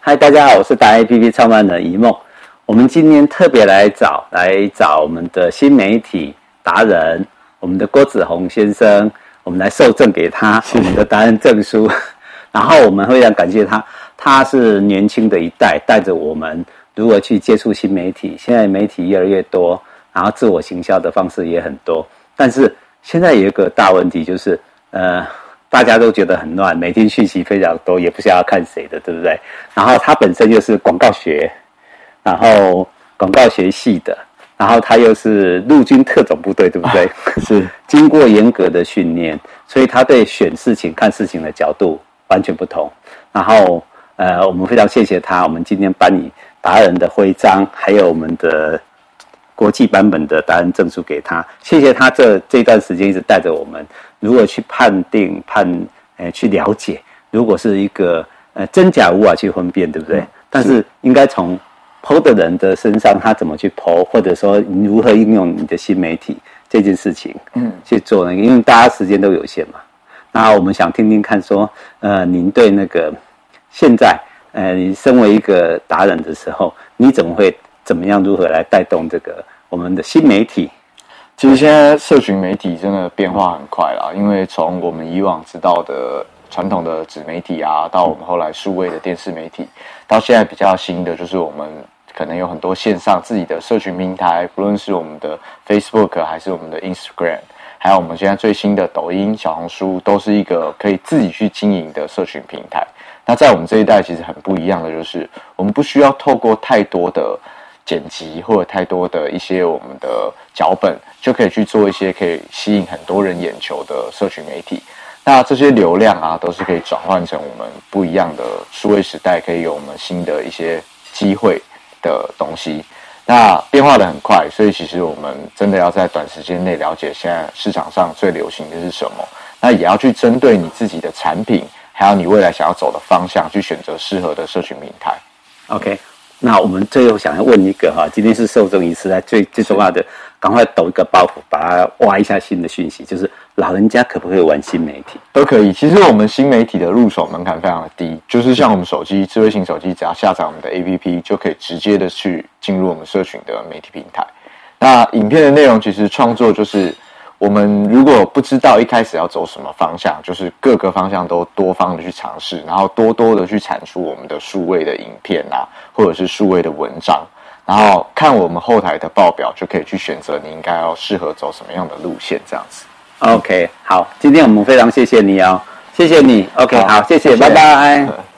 嗨，大家好，我是达 APP 创办人一梦。我们今天特别来找来找我们的新媒体达人，我们的郭子宏先生，我们来受证给他我们的达人证书。然后我们非常感谢他，他是年轻的一代，带着我们如何去接触新媒体。现在媒体越来越多，然后自我行销的方式也很多。但是现在有一个大问题，就是呃，大家都觉得很乱，每天讯息非常多，也不知道要看谁的，对不对？然后他本身又是广告学，然后广告学系的，然后他又是陆军特种部队，对不对？啊、是经过严格的训练，所以他对选事情、看事情的角度完全不同。然后呃，我们非常谢谢他，我们今天颁你达人的徽章，还有我们的。国际版本的达人证书给他，谢谢他这这段时间一直带着我们，如何去判定判，呃，去了解，如果是一个呃真假无法去分辨，对不对？嗯、但是应该从 PO 的人的身上，他怎么去 PO，或者说你如何应用你的新媒体这件事情，嗯，去做那个，因为大家时间都有限嘛。那我们想听听看，说，呃，您对那个现在，呃，你身为一个达人的时候，你怎么会？怎么样？如何来带动这个我们的新媒体？其实现在社群媒体真的变化很快啦，因为从我们以往知道的传统的纸媒体啊，到我们后来数位的电视媒体，到现在比较新的，就是我们可能有很多线上自己的社群平台，不论是我们的 Facebook 还是我们的 Instagram，还有我们现在最新的抖音、小红书，都是一个可以自己去经营的社群平台。那在我们这一代，其实很不一样的就是，我们不需要透过太多的。剪辑或者太多的一些我们的脚本，就可以去做一些可以吸引很多人眼球的社群媒体。那这些流量啊，都是可以转换成我们不一样的数位时代，可以有我们新的一些机会的东西。那变化得很快，所以其实我们真的要在短时间内了解现在市场上最流行的是什么。那也要去针对你自己的产品，还有你未来想要走的方向，去选择适合的社群平台。OK。那我们最后想要问一个哈，今天是受众仪式，来最最重要的，赶快抖一个包袱，把它挖一下新的讯息，就是老人家可不可以玩新媒体？都可以。其实我们新媒体的入手门槛非常的低，就是像我们手机，智慧型手机，只要下载我们的 APP，就可以直接的去进入我们社群的媒体平台。那影片的内容其实创作就是。我们如果不知道一开始要走什么方向，就是各个方向都多方的去尝试，然后多多的去产出我们的数位的影片啊，或者是数位的文章，然后看我们后台的报表，就可以去选择你应该要适合走什么样的路线，这样子。OK，好，今天我们非常谢谢你哦，谢谢你。OK，好，好，谢谢，谢谢，拜拜。